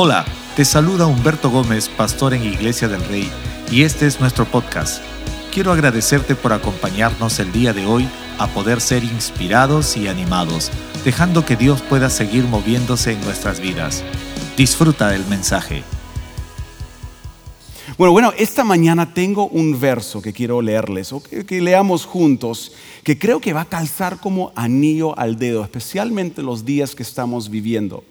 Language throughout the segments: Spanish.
Hola, te saluda Humberto Gómez, pastor en Iglesia del Rey, y este es nuestro podcast. Quiero agradecerte por acompañarnos el día de hoy a poder ser inspirados y animados, dejando que Dios pueda seguir moviéndose en nuestras vidas. Disfruta del mensaje. Bueno, bueno, esta mañana tengo un verso que quiero leerles, o que, que, leamos juntos, que creo que va a calzar como anillo al dedo, especialmente los días que estamos viviendo.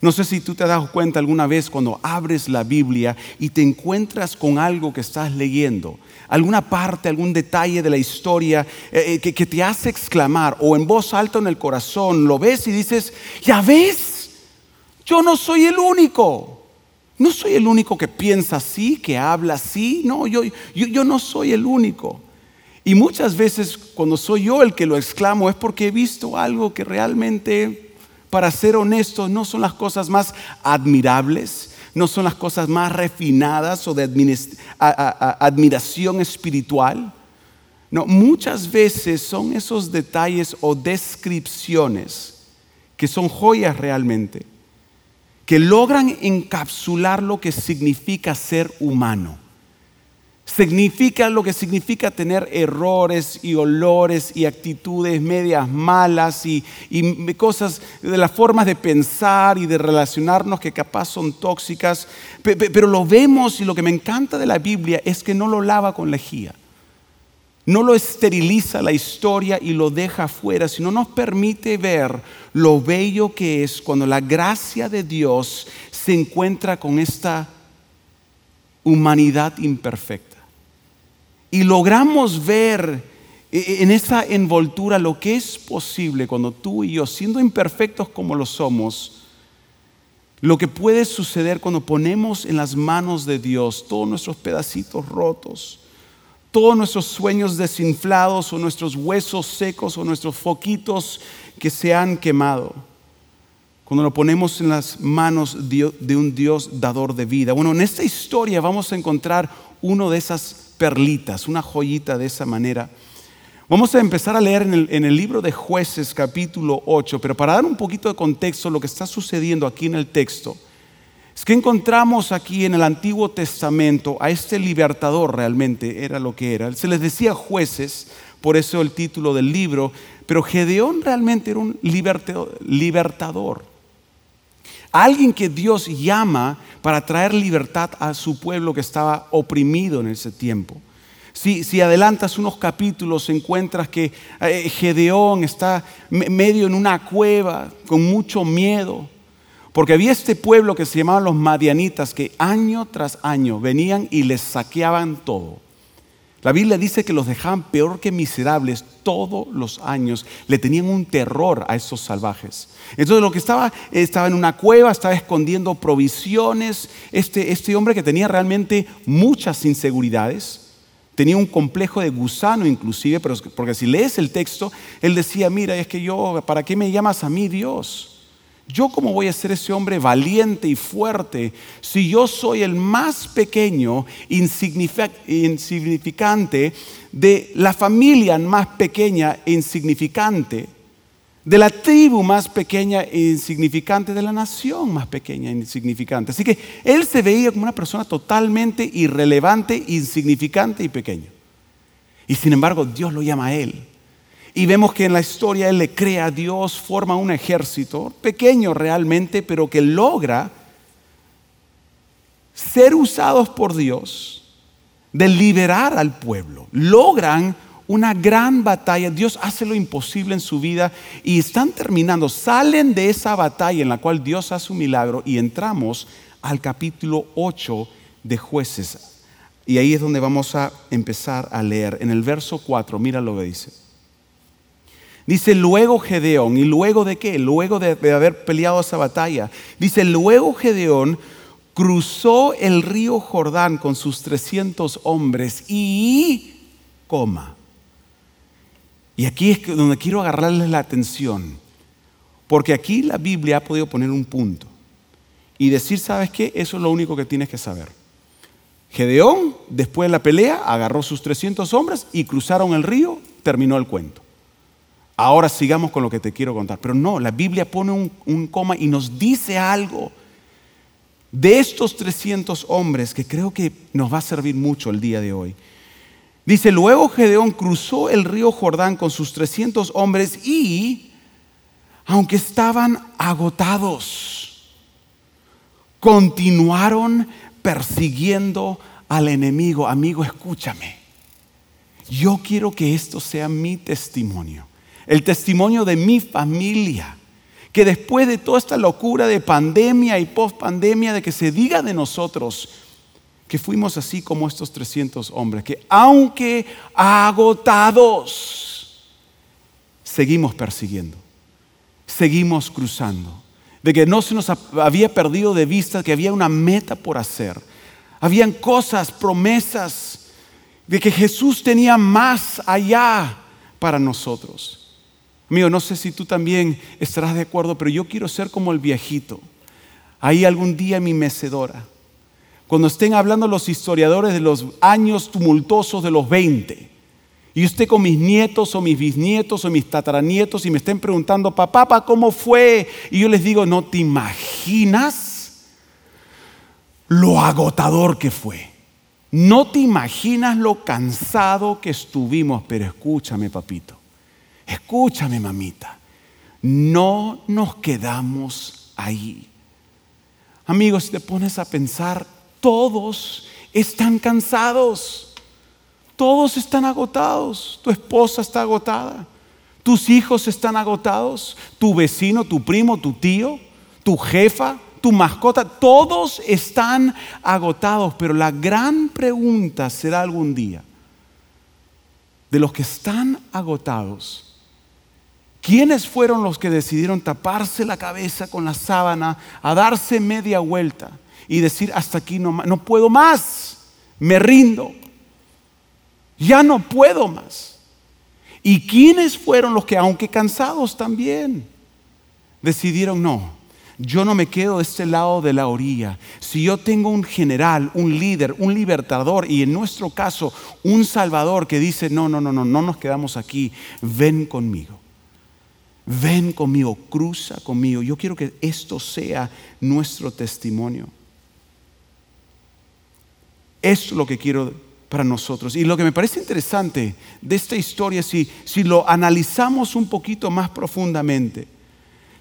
No sé si tú te dado cuenta alguna vez cuando abres la Biblia y te encuentras con algo que estás leyendo, alguna parte, algún detalle de la historia eh, que, que te hace exclamar o en voz alta en el corazón, lo ves y dices, ya ves, yo no soy el único. No soy el único que piensa así, que habla así. No, yo, yo, yo, no soy el único. Y muchas veces cuando soy yo el que lo exclamo es porque he visto algo que realmente, para ser honesto, no son las cosas más admirables, no son las cosas más refinadas o de admiración espiritual. No, muchas veces son esos detalles o descripciones que son joyas realmente que logran encapsular lo que significa ser humano. Significa lo que significa tener errores y olores y actitudes medias malas y, cosas de las formas de pensar y de relacionarnos que capaz son tóxicas. Pero lo vemos y lo que me encanta de la Biblia es que no lo lava con lejía no lo esteriliza la historia y lo deja afuera, sino nos permite ver lo bello que es cuando la gracia de Dios se encuentra con esta humanidad imperfecta. Y logramos ver en esa envoltura lo que es posible cuando tú y yo, siendo imperfectos como lo somos, lo que puede suceder cuando ponemos en las manos de Dios todos nuestros pedacitos rotos todos nuestros sueños desinflados o nuestros huesos secos o nuestros foquitos que se han quemado. Cuando lo ponemos en las manos de un Dios dador de vida. Bueno, en esta historia vamos a encontrar uno de esas perlitas, una joyita de esa manera. Vamos a empezar a leer en el, libro de jueces capítulo 8, pero para dar un poquito de contexto lo que está sucediendo aquí en el texto. Es que encontramos aquí en el Antiguo Testamento a este libertador realmente, era lo que era. Se les decía jueces, por eso el título del libro, pero Gedeón realmente era un libertador. Alguien que Dios llama para traer libertad a su pueblo que estaba oprimido en ese tiempo. Si, si, adelantas unos capítulos, encuentras que eh, Gedeón está medio en una cueva con mucho miedo, porque había este pueblo que se llamaban los madianitas que año tras año venían y les saqueaban todo. La Biblia dice que los dejaban peor que miserables todos los años. Le tenían un terror a esos salvajes. Entonces lo que estaba, estaba en una cueva, estaba escondiendo provisiones. Este, este hombre que tenía realmente muchas inseguridades, tenía un complejo de gusano inclusive, pero porque si lees el texto, él decía, mira, es que yo, ¿para qué me llamas a mí Dios? ¿Yo cómo voy a ser ese hombre valiente y fuerte si yo soy el más pequeño, insignificante de la familia más pequeña e insignificante, de la tribu más pequeña e insignificante, de la nación más pequeña e insignificante? Así que él se veía como una persona totalmente irrelevante, insignificante y pequeño. Y sin embargo Dios lo llama a él y vemos que en la historia Él le crea a Dios, forma un ejército, pequeño realmente, pero que logra ser usados por Dios de liberar al pueblo. Logran una gran batalla. Dios hace lo imposible en su vida y están terminando. Salen de esa batalla en la cual Dios hace un milagro y entramos al capítulo 8 de jueces. Y ahí es donde vamos a empezar a leer. En el verso 4, mira lo que dice. Dice luego Gedeón, ¿y luego de qué? Luego de, haber peleado esa batalla. Dice luego Gedeón cruzó el río Jordán con sus 300 hombres y coma. Y aquí es donde quiero agarrarles la atención, porque aquí la Biblia ha podido poner un punto y decir, ¿sabes qué? Eso es lo único que tienes que saber. Gedeón, después de la pelea, agarró sus 300 hombres y cruzaron el río, terminó el cuento ahora sigamos con lo que te quiero contar. Pero no, la Biblia pone un, coma y nos dice algo de estos 300 hombres, que creo que nos va a servir mucho el día de hoy. Dice, luego Gedeón cruzó el río Jordán con sus 300 hombres y, aunque estaban agotados, continuaron persiguiendo al enemigo. Amigo, escúchame. Yo quiero que esto sea mi testimonio, el testimonio de mi familia que después de toda esta locura de pandemia y post pandemia, de que se diga de nosotros que fuimos así como estos 300 hombres, que aunque agotados, seguimos persiguiendo, seguimos cruzando, de que no se nos había perdido de vista que había una meta por hacer, habían cosas, promesas, de que Jesús tenía más allá para nosotros. Mío, no sé si tú también estarás de acuerdo, pero yo quiero ser como el viejito. Ahí algún día mi mecedora. Cuando estén hablando los historiadores de los años tumultuosos de los 20, y usted con mis nietos o mis bisnietos o mis tataranietos y me estén preguntando, papá, ¿cómo fue? Y yo les digo, no te imaginas lo agotador que fue. No te imaginas lo cansado que estuvimos, pero escúchame, papito. Escúchame, mamita, no nos quedamos ahí. Amigos, si te pones a pensar, todos están cansados, todos están agotados, tu esposa está agotada, tus hijos están agotados, tu vecino, tu primo, tu tío, tu jefa, tu mascota, todos están agotados, pero la gran pregunta será algún día, de los que están agotados, ¿Quiénes fueron los que decidieron taparse la cabeza con la sábana, a darse media vuelta y decir, hasta aquí no, puedo más, me rindo, ya no puedo más? ¿Y quiénes fueron los que, aunque cansados también, decidieron, no, yo no me quedo de este lado de la orilla. Si yo tengo un general, un líder, un libertador y en nuestro caso un salvador que dice, no, no, no, no, no nos quedamos aquí, ven conmigo ven conmigo, cruza conmigo. Yo quiero que esto sea nuestro testimonio. Es lo que quiero para nosotros. Y lo que me parece interesante de esta historia, si, si lo analizamos un poquito más profundamente,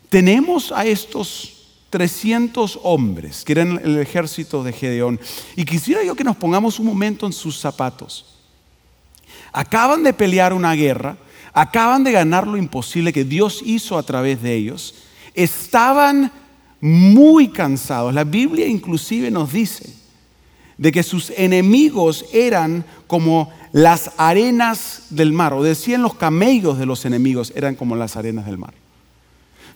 tenemos a estos 300 hombres que eran el ejército de Gedeón. Y quisiera yo que nos pongamos un momento en sus zapatos. Acaban de pelear una guerra acaban de ganar lo imposible que Dios hizo a través de ellos, estaban muy cansados. La Biblia inclusive nos dice de que sus enemigos eran como las arenas del mar, o decían los camellos de los enemigos eran como las arenas del mar.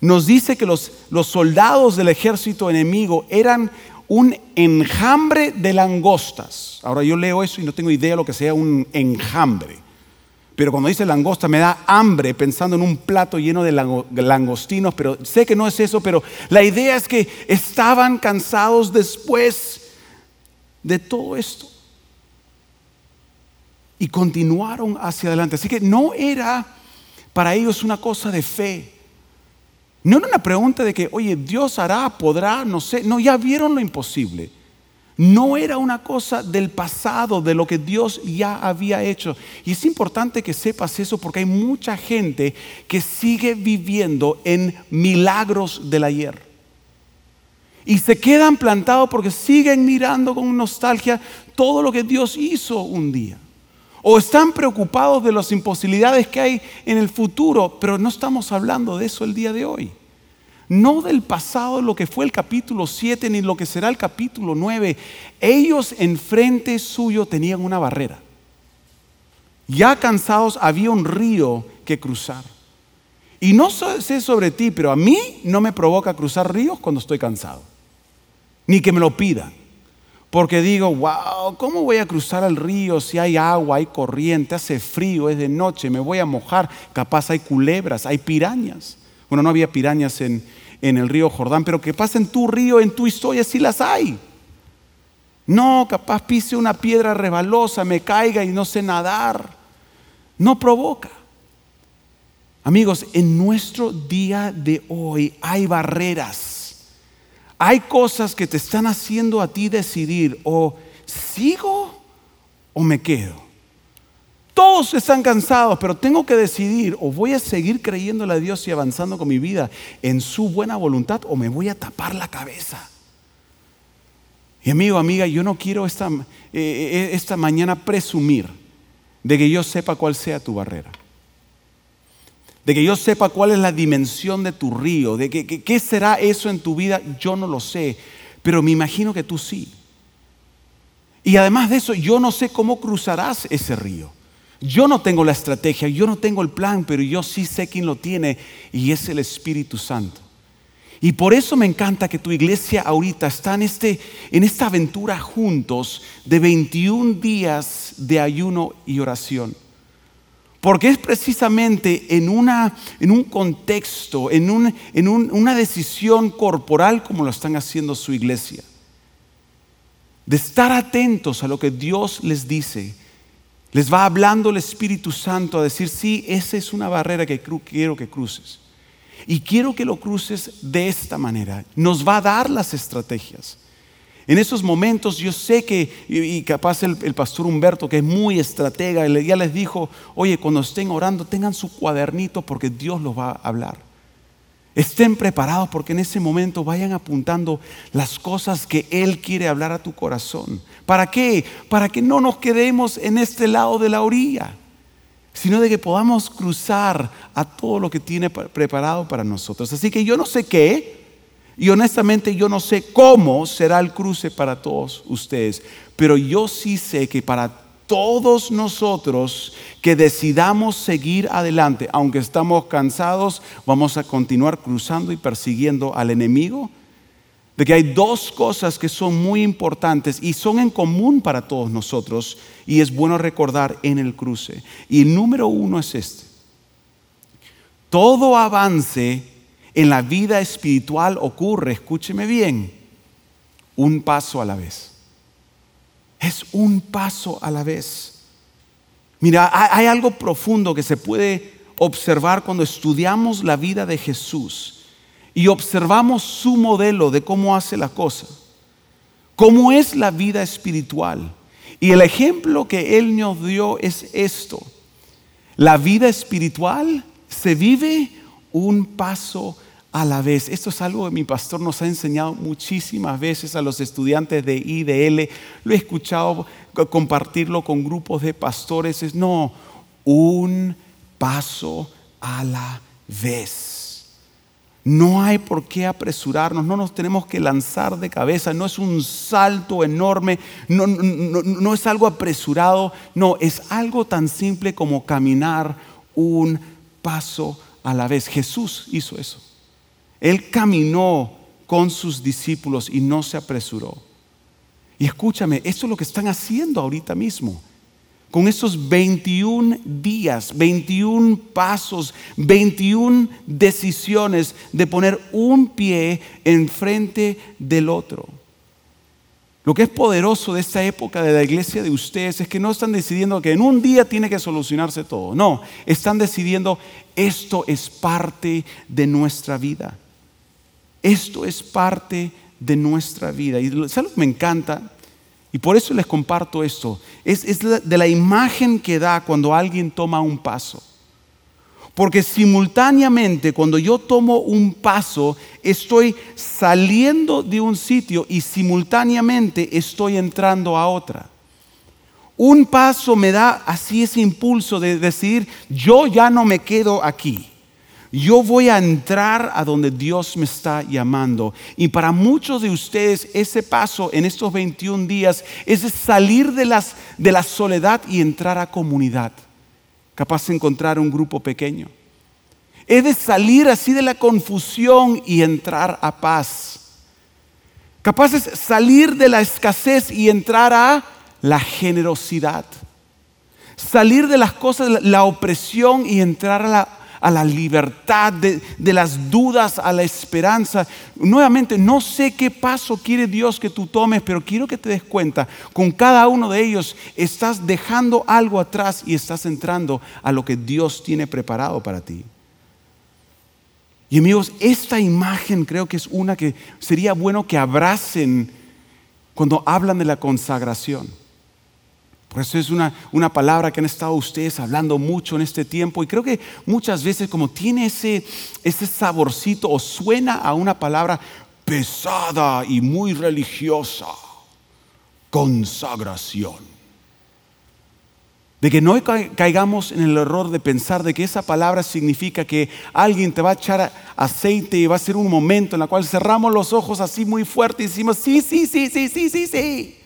Nos dice que los, los soldados del ejército enemigo eran un enjambre de langostas. Ahora yo leo eso y no tengo idea de lo que sea un enjambre. Pero cuando dice langosta me da hambre pensando en un plato lleno de langostinos, pero sé que no es eso, pero la idea es que estaban cansados después de todo esto. Y continuaron hacia adelante. Así que no era para ellos una cosa de fe. No era una pregunta de que, oye, Dios hará, podrá, no sé. No, ya vieron lo imposible. No era una cosa del pasado, de lo que Dios ya había hecho. Y es importante que sepas eso porque hay mucha gente que sigue viviendo en milagros del ayer. Y se quedan plantados porque siguen mirando con nostalgia todo lo que Dios hizo un día. O están preocupados de las imposibilidades que hay en el futuro, pero no estamos hablando de eso el día de hoy no del pasado, lo que fue el capítulo 7, ni lo que será el capítulo 9. Ellos enfrente suyo tenían una barrera. Ya cansados había un río que cruzar. Y no sé sobre ti, pero a mí no me provoca cruzar ríos cuando estoy cansado. Ni que me lo pidan. Porque digo, wow, ¿cómo voy a cruzar el río si hay agua, hay corriente, hace frío, es de noche, me voy a mojar? Capaz hay culebras, hay pirañas. Bueno, no había pirañas en, el río Jordán, pero que pasa en tu río, en tu historia, sí las hay. No, capaz pise una piedra rebalosa, me caiga y no sé nadar. No provoca. Amigos, en nuestro día de hoy hay barreras hay cosas que te están haciendo a ti decidir o sigo o me quedo. Todos están cansados, pero tengo que decidir o voy a seguir creyéndole a Dios y avanzando con mi vida en su buena voluntad o me voy a tapar la cabeza. Y amigo, amiga, yo no quiero esta, eh, eh, esta mañana presumir de que yo sepa cuál sea tu barrera. De que yo sepa cuál es la dimensión de tu río, de que, qué será eso en tu vida, yo no lo sé, pero me imagino que tú sí. Y además de eso, yo no sé cómo cruzarás ese río. Yo no tengo la estrategia, yo no tengo el plan, pero yo sí sé quién lo tiene y es el Espíritu Santo. Y por eso me encanta que tu iglesia ahorita está en, este, en esta aventura juntos de 21 días de ayuno y oración. Porque es precisamente en, una, en un contexto, en, en una decisión corporal como lo están haciendo su iglesia. De estar atentos a lo que Dios les dice les va hablando el Espíritu Santo a decir, sí, esa es una barrera que quiero que cruces. Y quiero que lo cruces de esta manera. Nos va a dar las estrategias. En esos momentos yo sé que, y capaz el, el, pastor Humberto, que es muy estratega, ya les dijo, oye, cuando estén orando, tengan su cuadernito porque Dios los va a hablar. Estén preparados porque en ese momento vayan apuntando las cosas que Él quiere hablar a tu corazón. ¿Para qué? Para que no nos quedemos en este lado de la orilla, sino de que podamos cruzar a todo lo que tiene preparado para nosotros. Así que yo no sé qué, y honestamente yo no sé cómo será el cruce para todos ustedes, pero yo sí sé que para todos nosotros que decidamos seguir adelante, aunque estamos cansados, vamos a continuar cruzando y persiguiendo al enemigo, de que hay dos cosas que son muy importantes y son en común para todos nosotros y es bueno recordar en el cruce. Y el número uno es este. Todo avance en la vida espiritual ocurre, escúcheme bien, un paso a la vez. Es un paso a la vez. Mira, hay algo profundo que se puede observar cuando estudiamos la vida de Jesús y observamos su modelo de cómo hace la cosa, cómo es la vida espiritual. Y el ejemplo que Él nos dio es esto. La vida espiritual se vive un paso a la vez. Esto es algo que mi pastor nos ha enseñado muchísimas veces a los estudiantes de IDL. Lo he escuchado compartirlo con grupos de pastores. Es no, un paso a la vez. No hay por qué apresurarnos, no nos tenemos que lanzar de cabeza, no es un salto enorme, no, no es algo apresurado, no, es algo tan simple como caminar un paso a la vez. Jesús hizo eso. Él caminó con sus discípulos y no se apresuró. Y escúchame, esto es lo que están haciendo ahorita mismo. Con esos 21 días, 21 pasos, 21 decisiones de poner un pie enfrente del otro. Lo que es poderoso de esta época de la iglesia de ustedes es que no están decidiendo que en un día tiene que solucionarse todo. No, están decidiendo esto es parte de nuestra vida. Esto es parte de nuestra vida. Y ¿sabes me encanta? Y por eso les comparto esto. Es, es de la imagen que da cuando alguien toma un paso. Porque simultáneamente cuando yo tomo un paso, estoy saliendo de un sitio y simultáneamente estoy entrando a otra. Un paso me da así ese impulso de decir, yo ya no me quedo aquí yo voy a entrar a donde Dios me está llamando. Y para muchos de ustedes ese paso en estos 21 días es salir de, las, de la soledad y entrar a comunidad. Capaz de encontrar un grupo pequeño. Es de salir así de la confusión y entrar a paz. Capaz de salir de la escasez y entrar a la generosidad. Salir de las cosas, la opresión y entrar a la a la libertad, de, las dudas a la esperanza. Nuevamente, no sé qué paso quiere Dios que tú tomes, pero quiero que te des cuenta, con cada uno de ellos estás dejando algo atrás y estás entrando a lo que Dios tiene preparado para ti. Y amigos, esta imagen creo que es una que sería bueno que abracen cuando hablan de la consagración. Por eso es una, una, palabra que han estado ustedes hablando mucho en este tiempo y creo que muchas veces como tiene ese, ese saborcito o suena a una palabra pesada y muy religiosa, consagración de que no caigamos en el error de pensar de que esa palabra significa que alguien te va a echar aceite y va a ser un momento en el cual cerramos los ojos así muy fuerte y decimos, sí, sí, sí, sí, sí, sí, sí.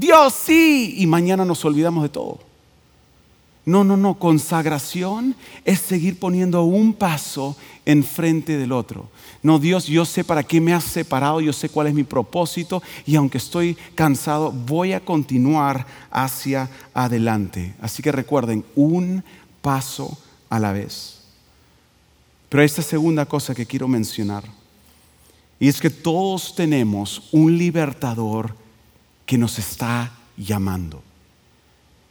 Dios sí. Y mañana nos olvidamos de todo. No, no, no. Consagración es seguir poniendo un paso enfrente del otro. No, Dios, yo sé para qué me has separado, yo sé cuál es mi propósito y aunque estoy cansado, voy a continuar hacia adelante. Así que recuerden, un paso a la vez. Pero esta segunda cosa que quiero mencionar, y es que todos tenemos un libertador que nos está llamando.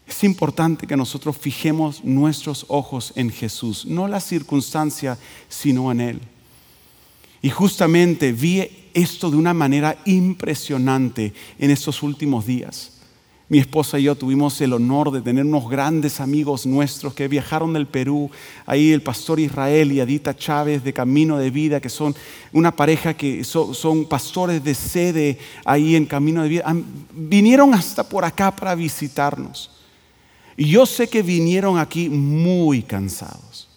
Es importante que nosotros fijemos nuestros ojos en Jesús, no la circunstancia, sino en Él. Y justamente vi esto de una manera impresionante en estos últimos días. Mi esposa y yo tuvimos el honor de tener unos grandes amigos nuestros que viajaron del Perú, ahí el pastor Israel y Adita Chávez de Camino de Vida, que son una pareja que son, pastores de sede ahí en Camino de Vida. Vinieron hasta por acá para visitarnos. Y yo sé que vinieron aquí muy cansados.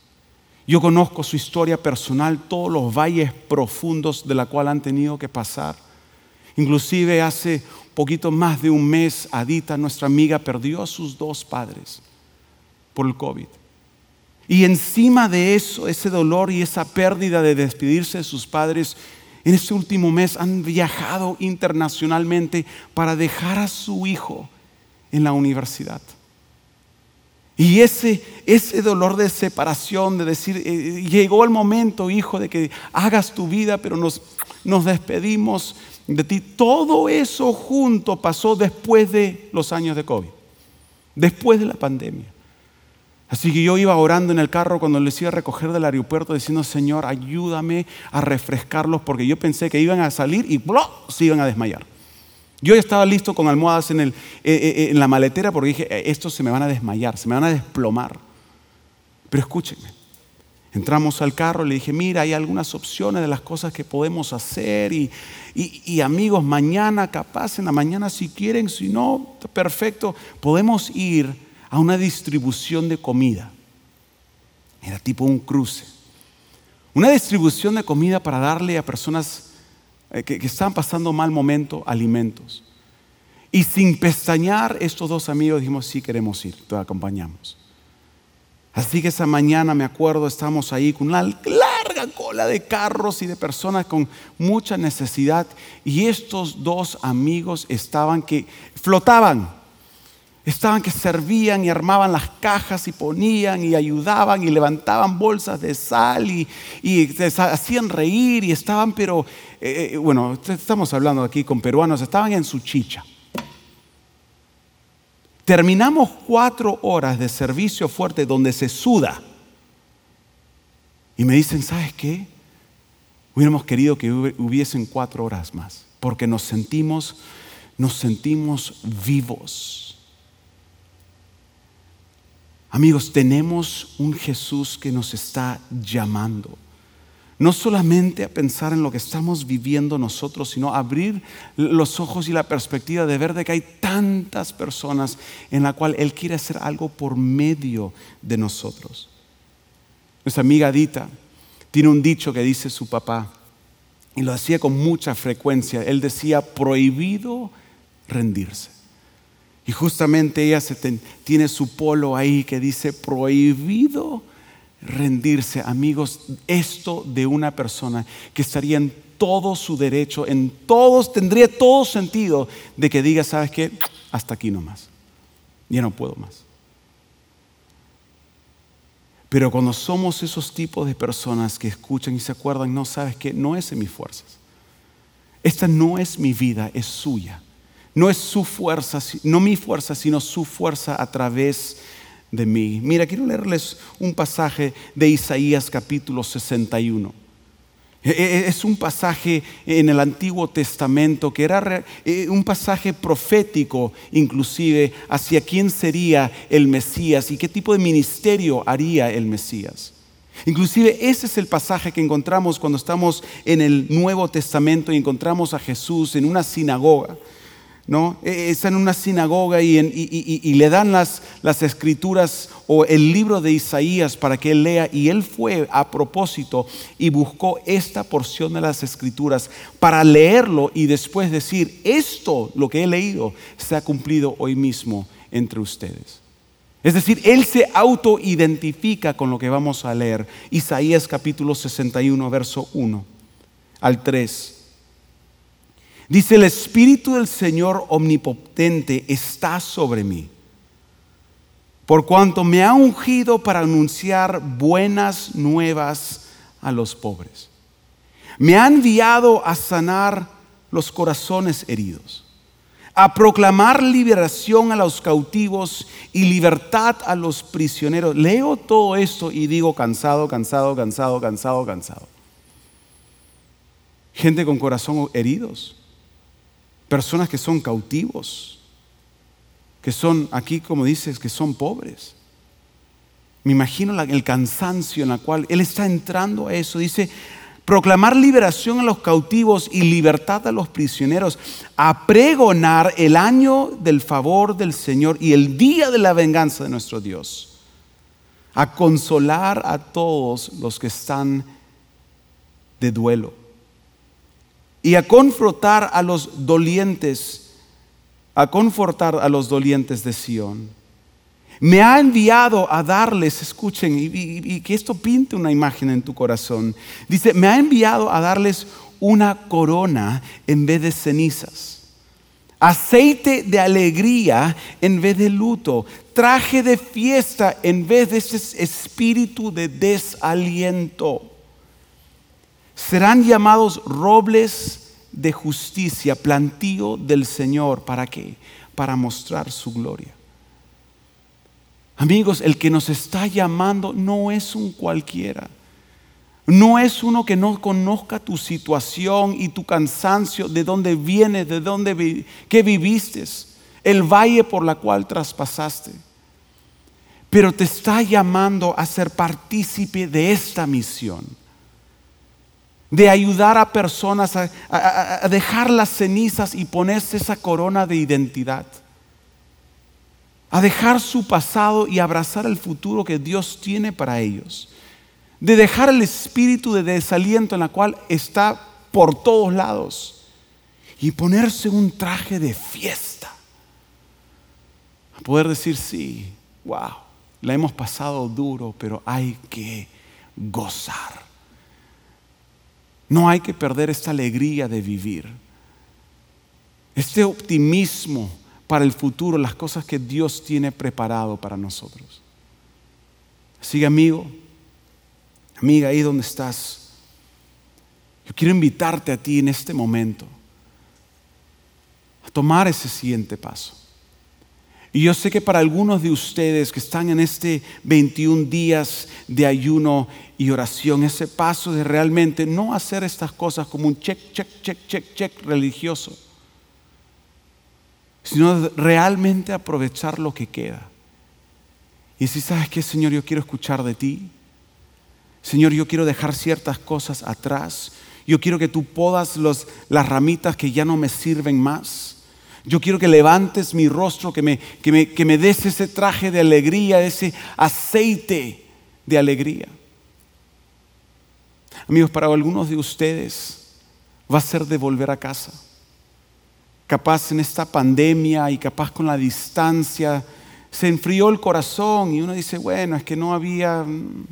Yo conozco su historia personal, todos los valles profundos de la cual han tenido que pasar. Inclusive hace poquito más de un mes, Adita, nuestra amiga, perdió a sus dos padres por el COVID. Y encima de eso, ese dolor y esa pérdida de despedirse de sus padres, en este último mes han viajado internacionalmente para dejar a su hijo en la universidad. Y ese, ese dolor de separación, de decir, eh, llegó el momento, hijo, de que hagas tu vida, pero nos, nos despedimos de ti. Todo eso junto pasó después de los años de COVID, después de la pandemia. Así que yo iba orando en el carro cuando les iba a recoger del aeropuerto diciendo, Señor, ayúdame a refrescarlos porque yo pensé que iban a salir y se iban a desmayar. Yo estaba listo con almohadas en, el, eh, eh, eh, en la maletera porque dije, estos se me van a desmayar, se me van a desplomar. Pero escúchenme, entramos al carro le dije, mira, hay algunas opciones de las cosas que podemos hacer y, amigos, mañana capaz, en la mañana si quieren, si no, perfecto, podemos ir a una distribución de comida. Era tipo un cruce. Una distribución de comida para darle a personas eh, que, están pasando mal momento, alimentos. Y sin pestañear, estos dos amigos dijimos, sí queremos ir, te acompañamos. Así que esa mañana me acuerdo, estábamos ahí con una larga cola de carros y de personas con mucha necesidad. Y estos dos amigos estaban que flotaban Estaban que servían y armaban las cajas y ponían y ayudaban y levantaban bolsas de sal y, hacían reír y estaban, pero, eh, eh, bueno, estamos hablando aquí con peruanos, estaban en su chicha. Terminamos cuatro horas de servicio fuerte donde se suda. Y me dicen, ¿sabes qué? Hubiéramos querido que hubiesen cuatro horas más, porque nos sentimos, nos sentimos vivos Amigos, tenemos un Jesús que nos está llamando. No solamente a pensar en lo que estamos viviendo nosotros, sino abrir los ojos y la perspectiva de ver de que hay tantas personas en la cual Él quiere hacer algo por medio de nosotros. Nuestra amiga Dita tiene un dicho que dice su papá, y lo hacía con mucha frecuencia. Él decía, prohibido rendirse. Y justamente ella tiene su polo ahí que dice prohibido rendirse. Amigos, esto de una persona que estaría en todo su derecho, en todos, tendría todo sentido de que diga, ¿sabes qué? Hasta aquí nomás. Ya no puedo más. Pero cuando somos esos tipos de personas que escuchan y se acuerdan, no sabes qué, no es en mis fuerzas. Esta no es mi vida, es suya. No es su fuerza, no mi fuerza, sino su fuerza a través de mí. Mira, quiero leerles un pasaje de Isaías capítulo 61. E, e, es un pasaje en el Antiguo Testamento que era e, un pasaje profético inclusive hacia quién sería el Mesías y qué tipo de ministerio haría el Mesías. Inclusive ese es el pasaje que encontramos cuando estamos en el Nuevo Testamento y encontramos a Jesús en una sinagoga. ¿No? E, está en una sinagoga y, le dan las, las, escrituras o el libro de Isaías para que él lea y él fue a propósito y buscó esta porción de las escrituras para leerlo y después decir, esto, lo que he leído, se ha cumplido hoy mismo entre ustedes. Es decir, él se autoidentifica con lo que vamos a leer. Isaías capítulo 61, verso 1 al 3. Dice, el Espíritu del Señor omnipotente está sobre mí, por cuanto me ha ungido para anunciar buenas nuevas a los pobres. Me ha enviado a sanar los corazones heridos, a proclamar liberación a los cautivos y libertad a los prisioneros. Leo todo esto y digo cansado, cansado, cansado, cansado, cansado. Gente con corazón heridos personas que son cautivos, que son, aquí como dices, que son pobres. Me imagino el cansancio en la cual Él está entrando a eso. Dice, proclamar liberación a los cautivos y libertad a los prisioneros, a pregonar el año del favor del Señor y el día de la venganza de nuestro Dios, a consolar a todos los que están de duelo y a confrontar a los dolientes, a confortar a los dolientes de Sión. Me ha enviado a darles, escuchen, y, que esto pinte una imagen en tu corazón. Dice, me ha enviado a darles una corona en vez de cenizas, aceite de alegría en vez de luto, traje de fiesta en vez de ese espíritu de desaliento serán llamados robles de justicia, plantío del Señor. ¿Para qué? Para mostrar su gloria. Amigos, el que nos está llamando no es un cualquiera. No es uno que no conozca tu situación y tu cansancio, de dónde vienes, de dónde qué viviste, el valle por la cual traspasaste. Pero te está llamando a ser partícipe de esta misión de ayudar a personas a, dejar las cenizas y ponerse esa corona de identidad, a dejar su pasado y abrazar el futuro que Dios tiene para ellos, de dejar el espíritu de desaliento en la cual está por todos lados. Y ponerse un traje de fiesta, a poder decir, sí, wow, la hemos pasado duro, pero hay que gozar no hay que perder esta alegría de vivir, este optimismo para el futuro, las cosas que Dios tiene preparado para nosotros. Así amigo, amiga, ahí donde estás, yo quiero invitarte a ti en este momento a tomar ese siguiente paso. Y yo sé que para algunos de ustedes que están en este 21 días de ayuno y oración, ese paso de realmente no hacer estas cosas como un check, check, check, check, check religioso, sino realmente aprovechar lo que queda. Y si sabes que Señor, yo quiero escuchar de ti. Señor, yo quiero dejar ciertas cosas atrás. Yo quiero que tú podas las ramitas que ya no me sirven más. Yo quiero que levantes mi rostro, que me, que me, que me des ese traje de alegría, ese aceite de alegría. Amigos, para algunos de ustedes va a ser de volver a casa. Capaz en esta pandemia y capaz con la distancia, se enfrió el corazón y uno dice, bueno, es que no había mm,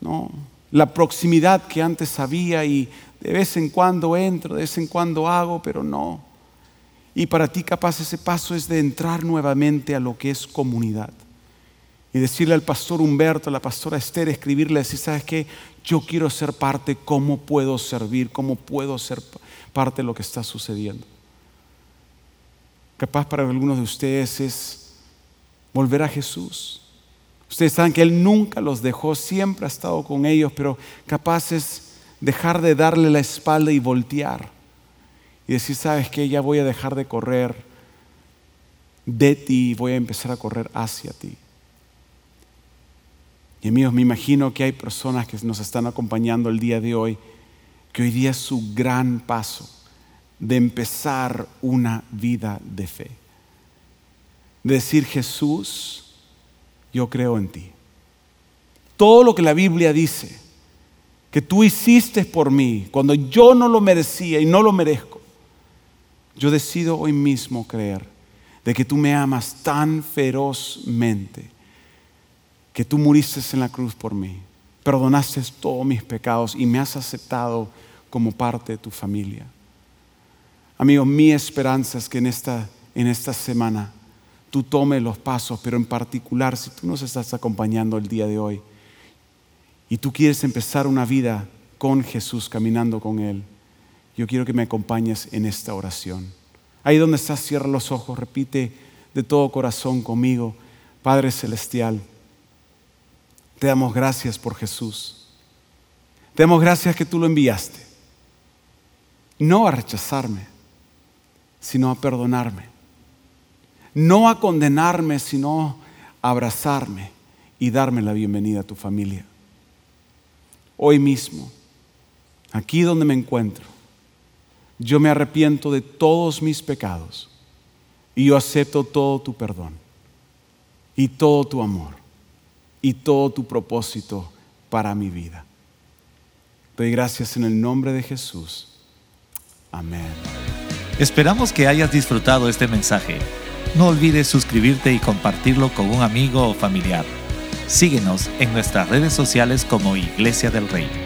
no, la proximidad que antes había y de vez en cuando entro, de vez en cuando hago, pero no. Y para ti capaz ese paso es de entrar nuevamente a lo que es comunidad. Y decirle al pastor Humberto, a la pastora Esther, escribirle, decir, ¿sabes qué? Yo quiero ser parte, ¿cómo puedo servir? ¿Cómo puedo ser parte de lo que está sucediendo? Capaz para algunos de ustedes es volver a Jesús. Ustedes saben que Él nunca los dejó, siempre ha estado con ellos, pero capaces dejar de darle la espalda y voltear. Y decir, sabes que ya voy a dejar de correr de ti voy a empezar a correr hacia ti. Y amigos, me imagino que hay personas que nos están acompañando el día de hoy, que hoy día es su gran paso de empezar una vida de fe. De decir, Jesús, yo creo en ti. Todo lo que la Biblia dice, que tú hiciste por mí, cuando yo no lo merecía y no lo merezco, yo decido hoy mismo creer de que tú me amas tan ferozmente, que tú muriste en la cruz por mí, perdonaste todos mis pecados y me has aceptado como parte de tu familia. Amigo, mi esperanza es que en esta, en esta semana tú tomes los pasos, pero en particular si tú nos estás acompañando el día de hoy y tú quieres empezar una vida con Jesús, caminando con Él, yo quiero que me acompañes en esta oración. Ahí donde estás, cierra los ojos, repite de todo corazón conmigo, Padre Celestial, te damos gracias por Jesús. Te damos gracias que tú lo enviaste. No a rechazarme, sino a perdonarme. No a condenarme, sino a abrazarme y darme la bienvenida a tu familia. Hoy mismo, aquí donde me encuentro, yo me arrepiento de todos mis pecados y yo acepto todo tu perdón y todo tu amor y todo tu propósito para mi vida. Doy gracias en el nombre de Jesús. Amén. Esperamos que hayas disfrutado este mensaje. No olvides suscribirte y compartirlo con un amigo o familiar. Síguenos en nuestras redes sociales como Iglesia del Rey.